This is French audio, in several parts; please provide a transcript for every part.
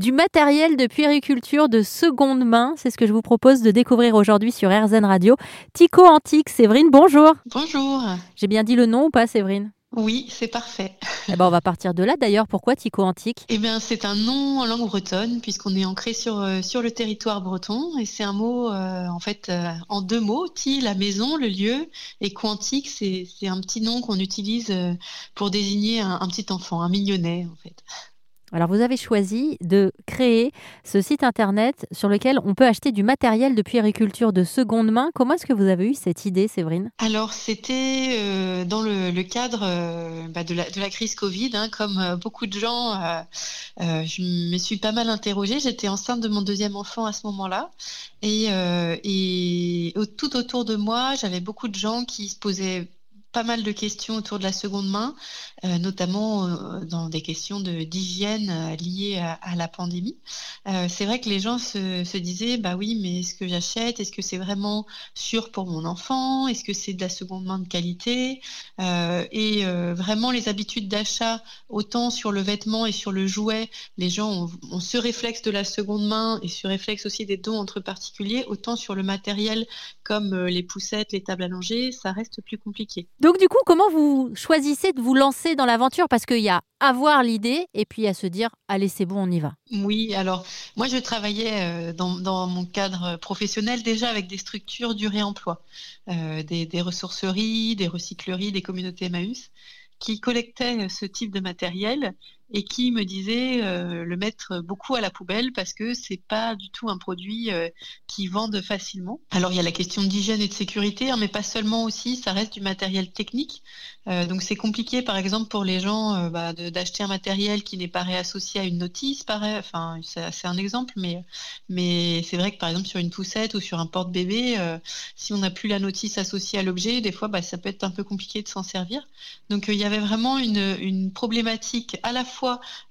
du matériel de puériculture de seconde main. C'est ce que je vous propose de découvrir aujourd'hui sur RZN Radio. Tico Antique, Séverine, bonjour. Bonjour. J'ai bien dit le nom ou pas, Séverine? Oui, c'est parfait. Eh ben, on va partir de là d'ailleurs. Pourquoi Tico Antique? Eh bien, c'est un nom en langue bretonne puisqu'on est ancré sur, euh, sur le territoire breton et c'est un mot euh, en fait euh, en deux mots. Ti, la maison, le lieu et quantique, c'est un petit nom qu'on utilise pour désigner un, un petit enfant, un mignonnet en fait. Alors vous avez choisi de créer ce site internet sur lequel on peut acheter du matériel de puériculture de seconde main. Comment est-ce que vous avez eu cette idée, Séverine? Alors c'était euh, dans le, cadre euh, bah, de, la, crise Covid, hein, comme euh, beaucoup de gens. je me suis pas mal interrogée. J'étais enceinte de mon deuxième enfant à ce moment-là, et, et tout autour de moi, j'avais beaucoup de gens qui se posaient pas mal de questions autour de la seconde main, euh, notamment euh, dans des questions de, d'hygiène euh, liées à, la pandémie. c'est vrai que les gens se, disaient, bah oui, mais est-ce que j'achète? Est-ce que c'est vraiment sûr pour mon enfant? Est-ce que c'est de la seconde main de qualité? Et vraiment, les habitudes d'achat, autant sur le vêtement et sur le jouet, les gens ont, ce réflexe de la seconde main et ce réflexe aussi des dons entre particuliers, autant sur le matériel comme les poussettes, les tables allongées, ça reste plus compliqué. Donc du coup, comment vous choisissez de vous lancer dans l'aventure? Parce qu'il y a avoir l'idée et puis à se dire, allez, c'est bon, on y va. Oui, alors moi, je travaillais euh, dans, mon cadre professionnel déjà avec des structures du réemploi, euh, des, des ressourceries, des recycleries, des communautés Emmaüs qui collectaient ce type de matériel et qui me disait euh, le mettre beaucoup à la poubelle parce que c'est pas du tout un produit euh, qui vendent facilement. Alors il y a la question d'hygiène et de sécurité, hein, mais pas seulement aussi, ça reste du matériel technique. Euh, donc c'est compliqué par exemple pour les gens bah, d'acheter un matériel qui n'est pas réassocié à une notice. Enfin c'est un exemple, mais mais c'est vrai que par exemple sur une poussette ou sur un porte-bébé, si on n'a plus la notice associée à l'objet, des fois bah, ça peut être un peu compliqué de s'en servir. Donc il y avait vraiment une problématique à la fois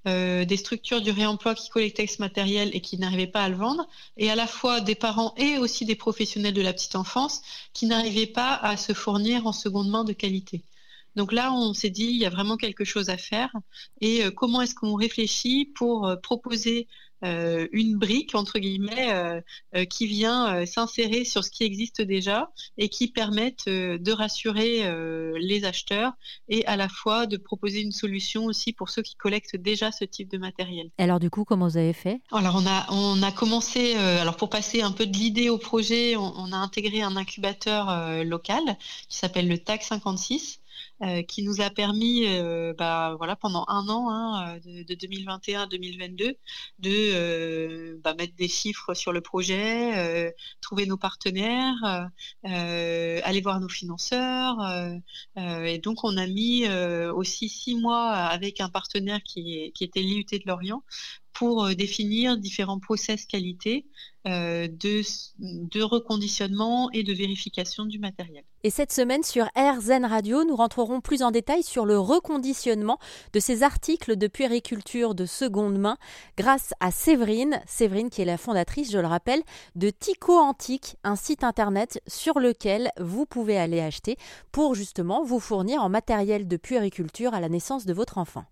euh, des structures du réemploi qui collectaient ce matériel et qui n'arrivaient pas à le vendre, et à la fois des parents et aussi des professionnels de la petite enfance qui n'arrivaient pas à se fournir en seconde main de qualité. Donc là, on s'est dit, il y a vraiment quelque chose à faire. Et euh, comment est-ce qu'on réfléchit pour euh, proposer euh, une brique, entre guillemets, qui vient s'insérer sur ce qui existe déjà et qui permette de rassurer les acheteurs et à la fois de proposer une solution aussi pour ceux qui collectent déjà ce type de matériel. Alors du coup, comment vous avez fait? Alors on a, on a commencé, alors pour passer un peu de l'idée au projet, on, on, a intégré un incubateur local qui s'appelle le TAC 56 euh, qui nous a permis, euh, bah, voilà, pendant un an, hein, euh, de, 2021 à 2022, de bah, mettre des chiffres sur le projet, trouver nos partenaires, aller voir nos financeurs. et donc, on a mis aussi six mois avec un partenaire qui, qui était l'IUT de Lorient pour euh, définir différents process qualité euh, de, reconditionnement et de vérification du matériel. Et cette semaine sur RZN Radio, nous rentrerons plus en détail sur le reconditionnement de ces articles de puériculture de seconde main grâce à Séverine, Séverine qui est la fondatrice, je le rappelle, de Tico Antique, un site internet sur lequel vous pouvez aller acheter pour justement vous fournir en matériel de puériculture à la naissance de votre enfant.